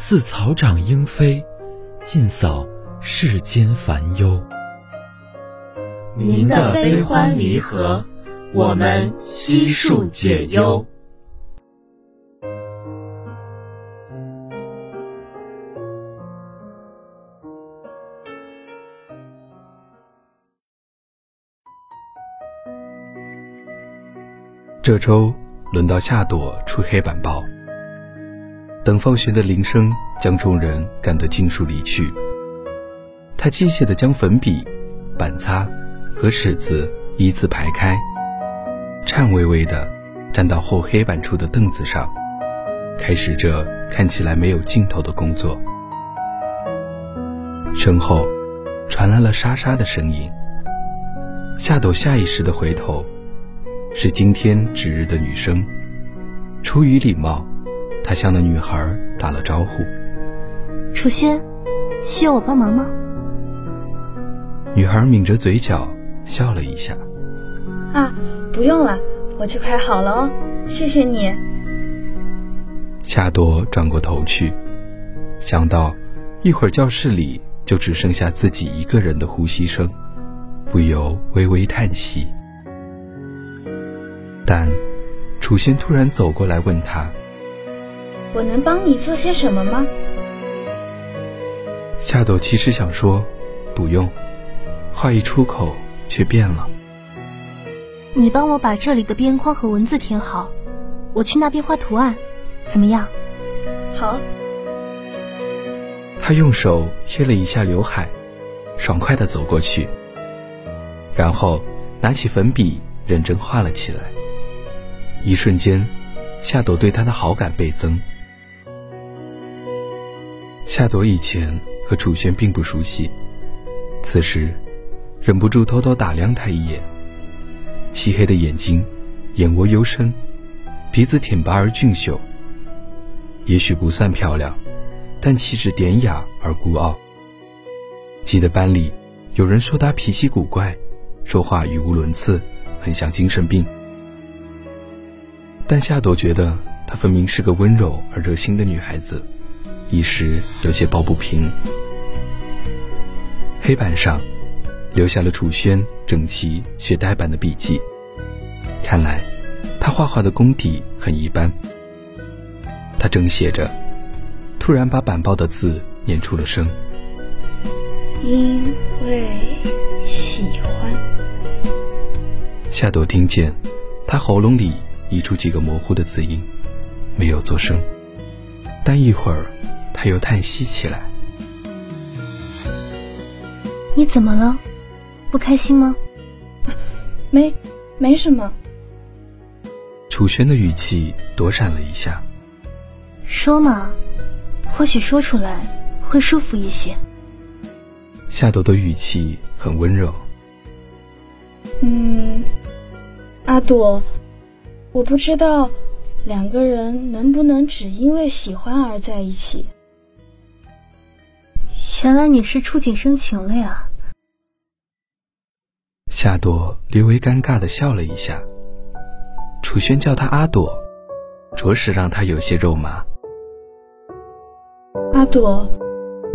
似草长莺飞，尽扫世间烦忧。您的悲欢离合。我们悉数解忧。这周轮到夏朵出黑板报。等放学的铃声将众人赶得尽数离去，他机械地将粉笔、板擦和尺子依次排开。颤巍巍地站到后黑板处的凳子上，开始这看起来没有尽头的工作。身后传来了沙沙的声音。夏朵下意识地回头，是今天值日的女生。出于礼貌，她向那女孩打了招呼：“楚轩，需要我帮忙吗？”女孩抿着嘴角笑了一下：“啊。”不用了，我就快好了哦，谢谢你。夏朵转过头去，想到一会儿教室里就只剩下自己一个人的呼吸声，不由微微叹息。但楚轩突然走过来问他：“我能帮你做些什么吗？”夏朵其实想说“不用”，话一出口却变了。你帮我把这里的边框和文字填好，我去那边画图案，怎么样？好。他用手贴了一下刘海，爽快的走过去，然后拿起粉笔认真画了起来。一瞬间，夏朵对他的好感倍增。夏朵以前和楚轩并不熟悉，此时忍不住偷偷打量他一眼。漆黑的眼睛，眼窝幽深，鼻子挺拔而俊秀。也许不算漂亮，但气质典雅而孤傲。记得班里有人说她脾气古怪，说话语无伦次，很像精神病。但夏朵觉得她分明是个温柔而热心的女孩子，一时有些抱不平。黑板上。留下了楚轩整齐却呆板的笔记，看来他画画的功底很一般。他正写着，突然把板报的字念出了声：“因为喜欢。”夏朵听见他喉咙里溢出几个模糊的字音，没有作声，但一会儿他又叹息起来：“你怎么了？”不开心吗？没，没什么。楚轩的语气躲闪了一下。说嘛，或许说出来会舒服一些。夏朵的语气很温柔。嗯，阿朵，我不知道两个人能不能只因为喜欢而在一起。原来你是触景生情了呀。夏朵略微尴尬的笑了一下。楚轩叫她阿朵，着实让她有些肉麻。阿朵，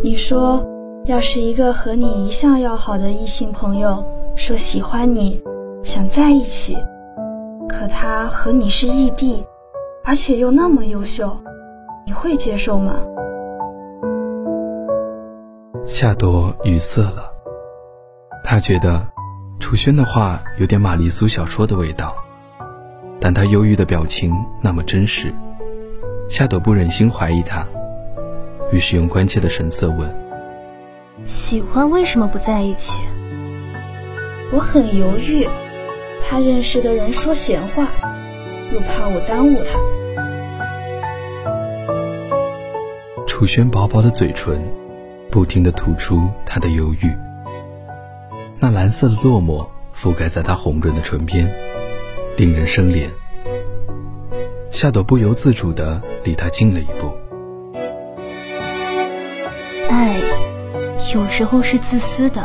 你说，要是一个和你一向要好的异性朋友说喜欢你，想在一起，可他和你是异地，而且又那么优秀，你会接受吗？夏朵语塞了，他觉得楚轩的话有点玛丽苏小说的味道，但他忧郁的表情那么真实，夏朵不忍心怀疑他，于是用关切的神色问：“喜欢为什么不在一起？”我很犹豫，怕认识的人说闲话，又怕我耽误他。楚轩薄薄的嘴唇，不停的吐出他的犹豫。那蓝色的落寞覆盖在他红润的唇边，令人生怜。夏朵不由自主的离他近了一步。爱，有时候是自私的。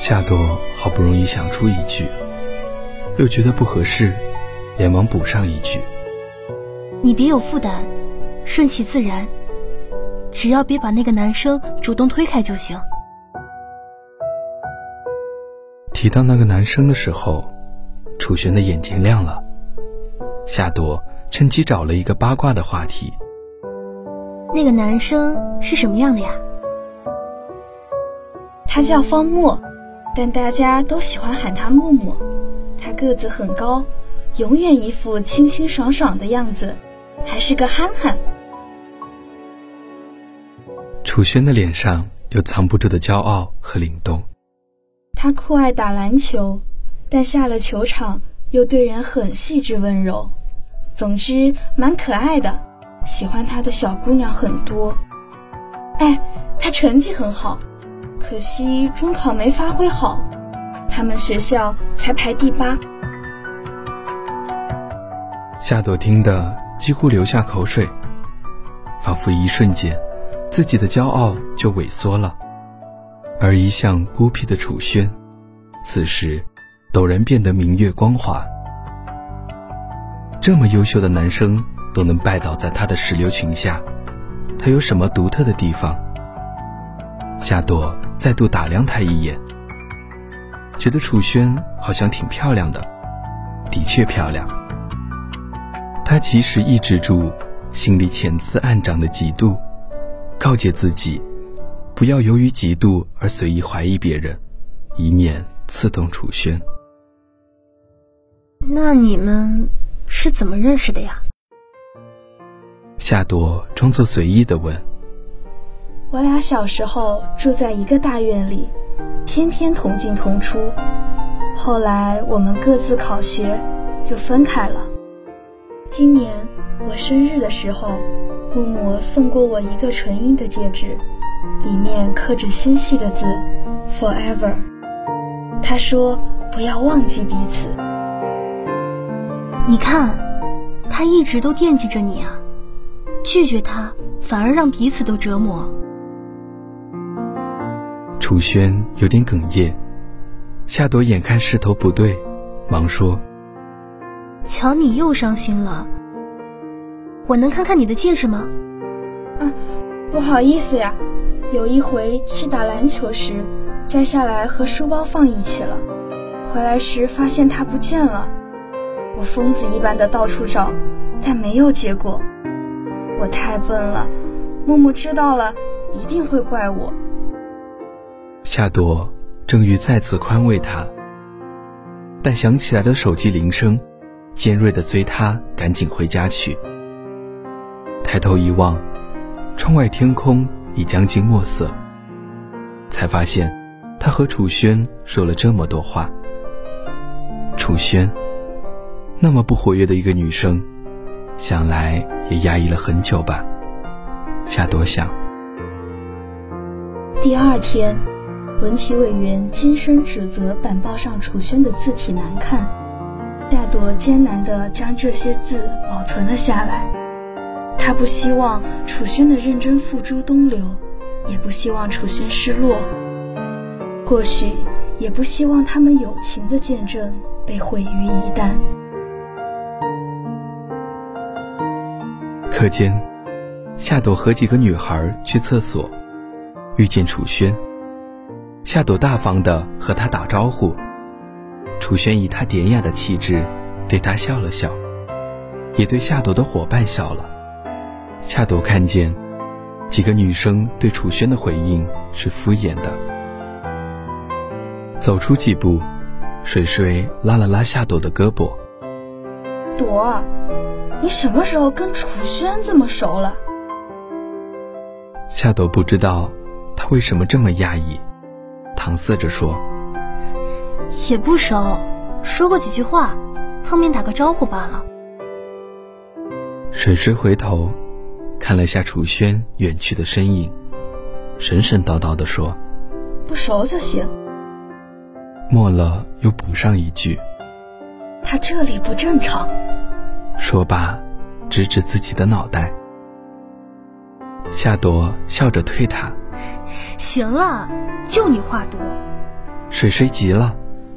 夏朵好不容易想出一句，又觉得不合适，连忙补上一句：“你别有负担，顺其自然，只要别把那个男生主动推开就行。”提到那个男生的时候，楚璇的眼睛亮了。夏朵趁机找了一个八卦的话题：“那个男生是什么样的呀？”他叫方墨。但大家都喜欢喊他木木，他个子很高，永远一副清清爽爽的样子，还是个憨憨。楚轩的脸上有藏不住的骄傲和灵动。他酷爱打篮球，但下了球场又对人很细致温柔，总之蛮可爱的。喜欢他的小姑娘很多。哎，他成绩很好。可惜中考没发挥好，他们学校才排第八。夏朵听得几乎流下口水，仿佛一瞬间，自己的骄傲就萎缩了，而一向孤僻的楚轩，此时陡然变得明月光华。这么优秀的男生都能拜倒在他的石榴裙下，他有什么独特的地方？夏朵。再度打量他一眼，觉得楚轩好像挺漂亮的，的确漂亮。他及时抑制住心里潜滋暗长的嫉妒，告诫自己，不要由于嫉妒而随意怀疑别人，以免刺痛楚轩。那你们是怎么认识的呀？夏朵装作随意的问。我俩小时候住在一个大院里，天天同进同出。后来我们各自考学，就分开了。今年我生日的时候，木木送过我一个纯银的戒指，里面刻着纤细的字 “forever”。他说不要忘记彼此。你看，他一直都惦记着你啊，拒绝他反而让彼此都折磨。楚轩有点哽咽，夏朵眼看势头不对，忙说：“瞧你又伤心了，我能看看你的戒指吗？”“啊，不好意思呀，有一回去打篮球时，摘下来和书包放一起了，回来时发现它不见了，我疯子一般的到处找，但没有结果。我太笨了，木木知道了一定会怪我。”夏朵正欲再次宽慰他，但响起来的手机铃声，尖锐的催他赶紧回家去。抬头一望，窗外天空已将近墨色，才发现他和楚轩说了这么多话。楚轩，那么不活跃的一个女生，想来也压抑了很久吧。夏朵想。第二天。文体委员尖声指责板报上楚轩的字体难看，夏朵艰难地将这些字保存了下来。他不希望楚轩的认真付诸东流，也不希望楚轩失落，或许也不希望他们友情的见证被毁于一旦。课间，夏朵和几个女孩去厕所，遇见楚轩。夏朵大方地和他打招呼，楚轩以他典雅的气质对他笑了笑，也对夏朵的伙伴笑了。夏朵看见，几个女生对楚轩的回应是敷衍的。走出几步，水水拉了拉夏朵的胳膊：“朵儿，你什么时候跟楚轩这么熟了？”夏朵不知道他为什么这么讶异，搪塞着说：“也不熟，说过几句话，碰面打个招呼罢了。”水水回头。看了下楚轩远去的身影，神神叨叨地说：“不熟就行。”末了又补上一句：“他这里不正常。”说罢，指指自己的脑袋。夏朵笑着推他：“行了，就你话多。”水水急了：“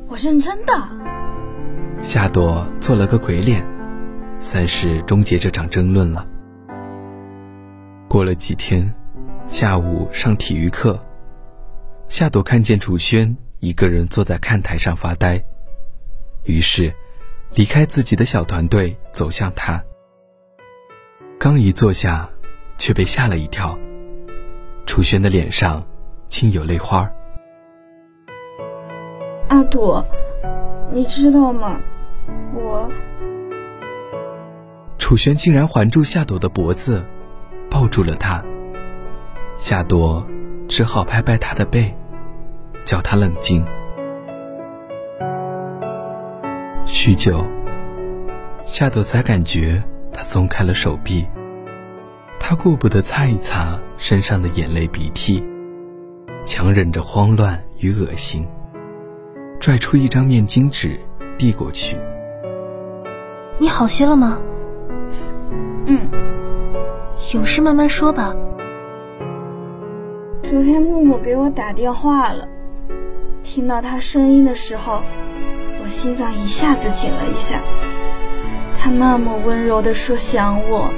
我认真的。”夏朵做了个鬼脸，算是终结这场争论了。过了几天，下午上体育课，夏朵看见楚轩一个人坐在看台上发呆，于是离开自己的小团队走向他。刚一坐下，却被吓了一跳，楚轩的脸上竟有泪花。阿朵，你知道吗？我……楚轩竟然环住夏朵的脖子。抱住了他，夏朵只好拍拍他的背，叫他冷静。许久，夏朵才感觉他松开了手臂，他顾不得擦一擦身上的眼泪鼻涕，强忍着慌乱与恶心，拽出一张面巾纸递过去：“你好些了吗？”“嗯。”有事慢慢说吧。昨天木木给我打电话了，听到他声音的时候，我心脏一下子紧了一下。他那么温柔的说想我，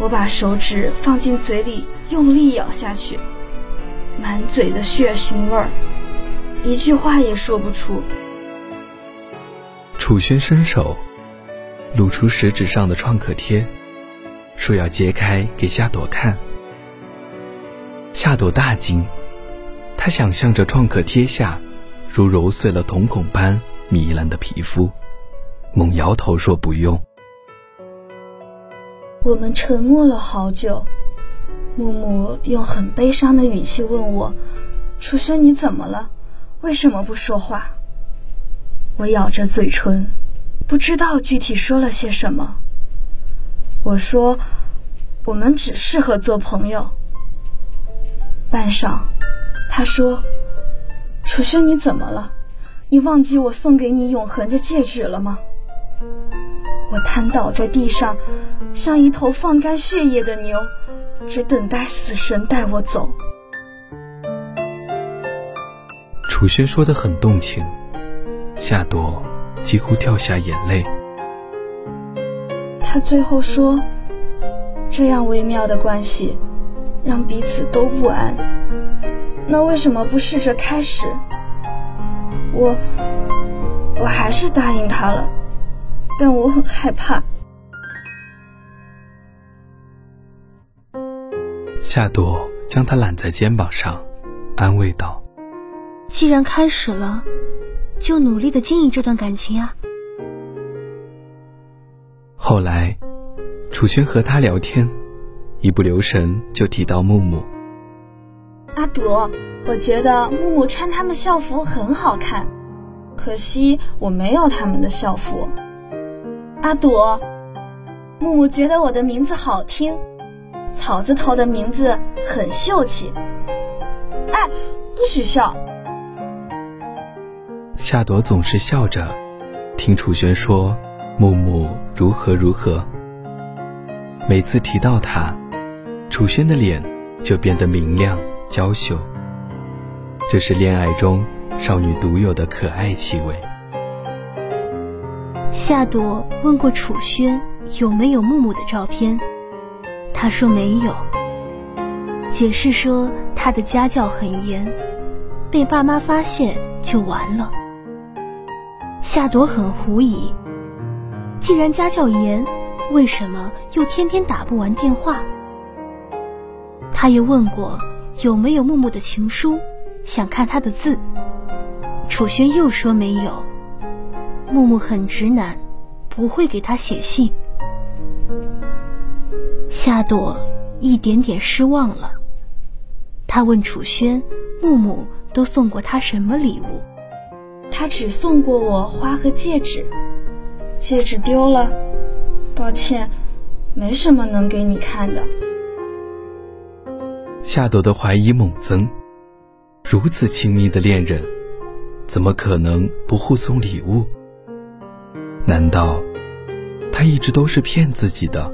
我把手指放进嘴里用力咬下去，满嘴的血腥味儿，一句话也说不出。楚轩伸手，露出食指上的创可贴。说要揭开给夏朵看，夏朵大惊，她想象着创可贴下如揉碎了瞳孔般糜烂的皮肤，猛摇头说不用。我们沉默了好久，木木用很悲伤的语气问我：“楚轩，你怎么了？为什么不说话？”我咬着嘴唇，不知道具体说了些什么。我说：“我们只适合做朋友。”半晌，他说：“楚轩，你怎么了？你忘记我送给你永恒的戒指了吗？”我瘫倒在地上，像一头放干血液的牛，只等待死神带我走。楚轩说的很动情，夏朵几乎掉下眼泪。他最后说：“这样微妙的关系，让彼此都不安。那为什么不试着开始？”我，我还是答应他了，但我很害怕。夏朵将他揽在肩膀上，安慰道：“既然开始了，就努力的经营这段感情啊。”后来，楚轩和他聊天，一不留神就提到木木。阿朵，我觉得木木穿他们校服很好看，可惜我没有他们的校服。阿朵，木木觉得我的名字好听，草字头的名字很秀气。哎，不许笑！夏朵总是笑着，听楚轩说。木木如何如何？每次提到他，楚轩的脸就变得明亮娇羞。这是恋爱中少女独有的可爱气味。夏朵问过楚轩有没有木木的照片，他说没有，解释说他的家教很严，被爸妈发现就完了。夏朵很狐疑。既然家教严，为什么又天天打不完电话？他也问过有没有木木的情书，想看他的字。楚轩又说没有。木木很直男，不会给他写信。夏朵一点点失望了。他问楚轩：“木木都送过他什么礼物？”他只送过我花和戒指。戒指丢了，抱歉，没什么能给你看的。夏朵的怀疑猛增，如此亲密的恋人，怎么可能不互送礼物？难道他一直都是骗自己的？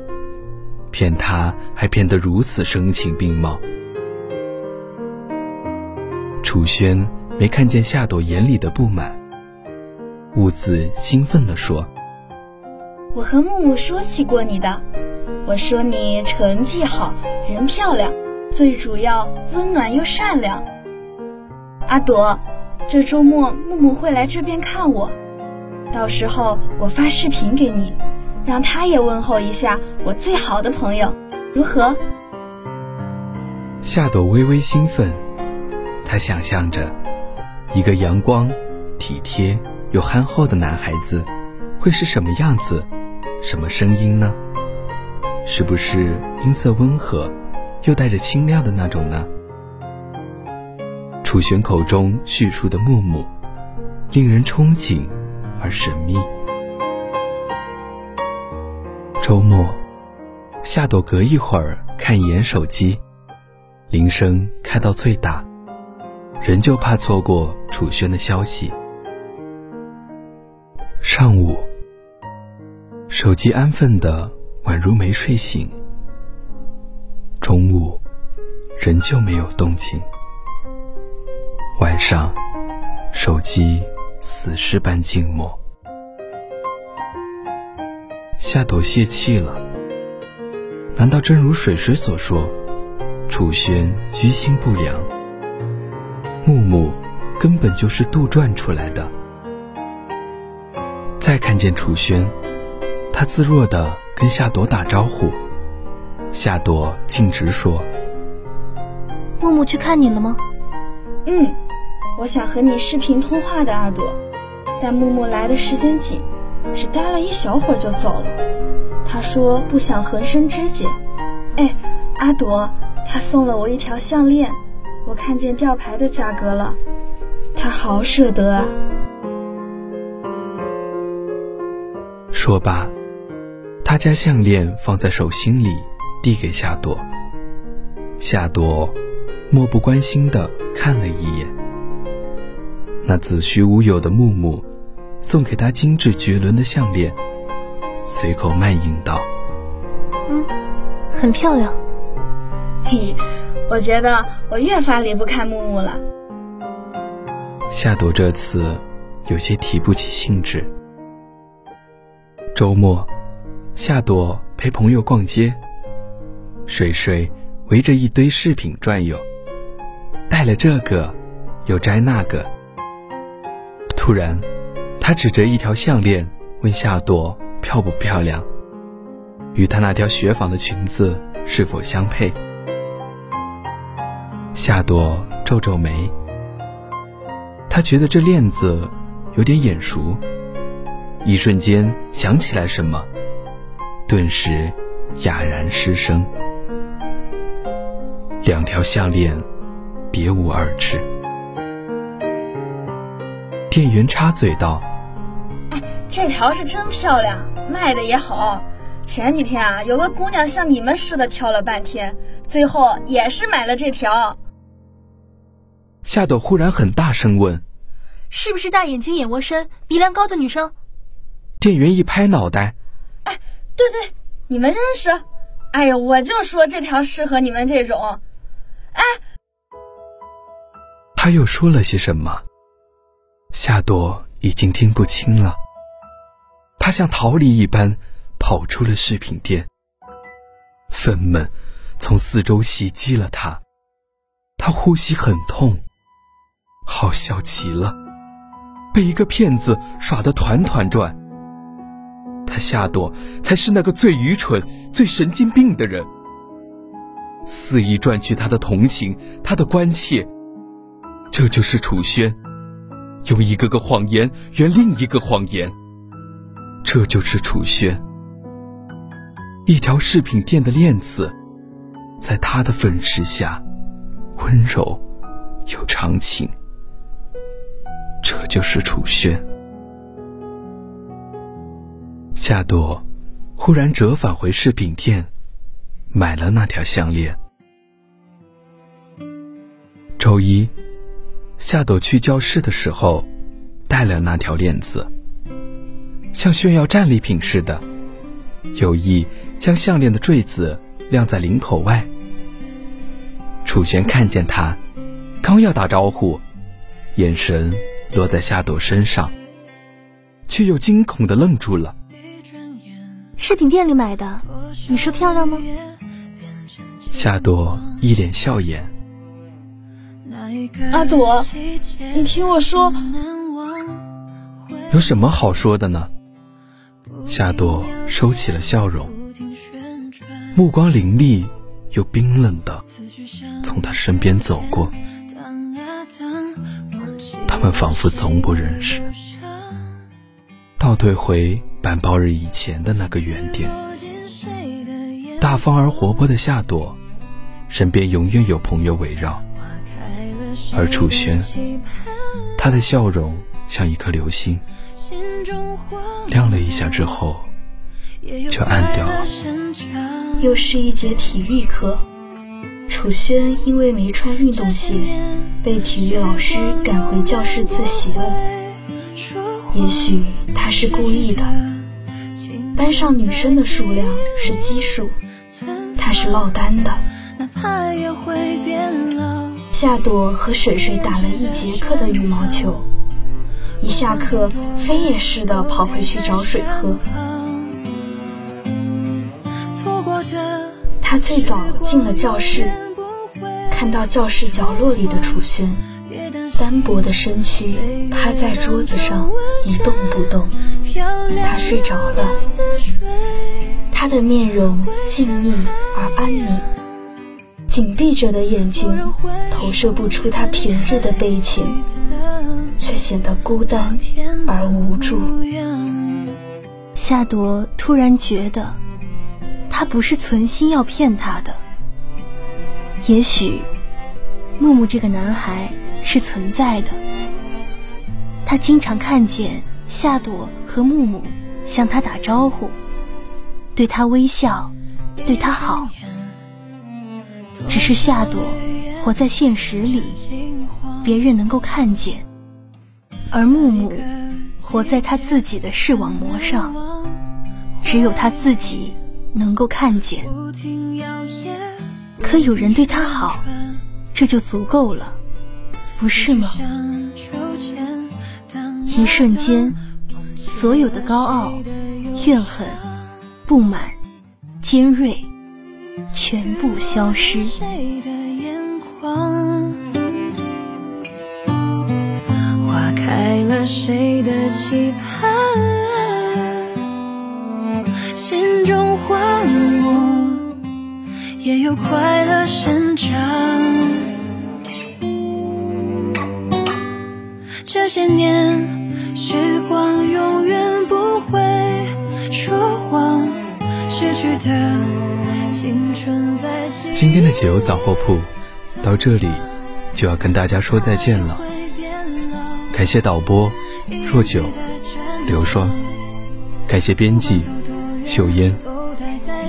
骗他还骗得如此声情并茂？楚轩没看见夏朵眼里的不满，兀自兴奋地说：“我和木木说起过你的，我说你成绩好，人漂亮，最主要温暖又善良。阿朵，这周末木木会来这边看我。”到时候我发视频给你，让他也问候一下我最好的朋友，如何？夏朵微微兴奋，她想象着一个阳光、体贴又憨厚的男孩子会是什么样子，什么声音呢？是不是音色温和又带着清亮的那种呢？楚玄口中叙述的木木，令人憧憬。而神秘。周末，夏朵隔一会儿看一眼手机，铃声开到最大，仍旧怕错过楚轩的消息。上午，手机安分的宛如没睡醒。中午，仍旧没有动静。晚上，手机。死尸般静默，夏朵泄气了。难道真如水水所说，楚轩居心不良？木木根本就是杜撰出来的。再看见楚轩，他自若的跟夏朵打招呼，夏朵径直说：“木木去看你了吗？”“嗯。”我想和你视频通话的阿朵，但木木来的时间紧，只待了一小会儿就走了。他说不想横生枝节。哎，阿朵，他送了我一条项链，我看见吊牌的价格了，他好舍得啊。说罢，他将项链放在手心里，递给夏朵。夏朵漠不关心的看了一眼。那子虚乌有的木木，送给他精致绝伦的项链，随口慢吟道：“嗯，很漂亮。”嘿，我觉得我越发离不开木木了。夏朵这次有些提不起兴致。周末，夏朵陪朋友逛街，水水围着一堆饰品转悠，戴了这个，又摘那个。突然，他指着一条项链问夏朵漂不漂亮，与她那条雪纺的裙子是否相配。夏朵皱皱眉，她觉得这链子有点眼熟，一瞬间想起来什么，顿时哑然失声。两条项链，别无二致。店员插嘴道：“哎，这条是真漂亮，卖的也好。前几天啊，有个姑娘像你们似的挑了半天，最后也是买了这条。”夏朵忽然很大声问：“是不是大眼睛、眼窝深、鼻梁高的女生？”店员一拍脑袋：“哎，对对，你们认识？哎呀，我就说这条适合你们这种。”哎，他又说了些什么？夏朵已经听不清了，她像逃离一般跑出了饰品店。愤懑从四周袭击了他，她呼吸很痛，好笑极了，被一个骗子耍得团团转。他夏朵才是那个最愚蠢、最神经病的人。肆意赚取他的同情，他的关切。这就是楚轩，用一个个谎言圆另一个谎言。这就是楚轩，一条饰品店的链子，在他的粉饰下，温柔又长情。这就是楚轩。夏朵忽然折返回饰品店，买了那条项链。周一，夏朵去教室的时候，带了那条链子，像炫耀战利品似的，有意将项链的坠子晾在领口外。楚轩看见他，刚要打招呼，眼神落在夏朵身上，却又惊恐的愣住了。饰品店里买的，你说漂亮吗？夏朵一脸笑颜。阿朵，你听我说，有什么好说的呢？夏朵收起了笑容，目光凌厉又冰冷的从他身边走过。他们仿佛从不认识，倒退回。板报日以前的那个原点，大方而活泼的夏朵，身边永远有朋友围绕。而楚轩，他的笑容像一颗流星，亮了一下之后，就暗掉了。又是一节体育课，楚轩因为没穿运动鞋，被体育老师赶回教室自习了。也许他是故意的。班上女生的数量是奇数，他是落单的。夏朵和水水打了一节课的羽毛球，一下课飞也似的跑回去找水喝。他最早进了教室，看到教室角落里的楚轩。单薄的身躯趴在桌子上一动不动，他睡着了。他的面容静谧而安宁，紧闭着的眼睛投射不出他平日的悲情，却显得孤单而无助。夏朵突然觉得，他不是存心要骗她的。也许，木木这个男孩。是存在的。他经常看见夏朵和木木向他打招呼，对他微笑，对他好。只是夏朵活在现实里，别人能够看见；而木木活在他自己的视网膜上，只有他自己能够看见。可有人对他好，这就足够了。不是吗？一瞬间，所有的高傲、怨恨、不满、尖锐，全部消失。花开了谁的期盼？心中荒漠，也有快乐生长。这些年，时光永远不会说谎，失去的青春在今天的解忧杂货铺到这里就要跟大家说再见了。感谢导播若九、刘双，感谢编辑秀烟，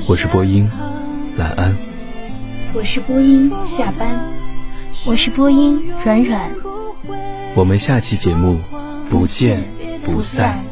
我是播音懒安，我是播音下班，我是播音软软。我们下期节目不见不散。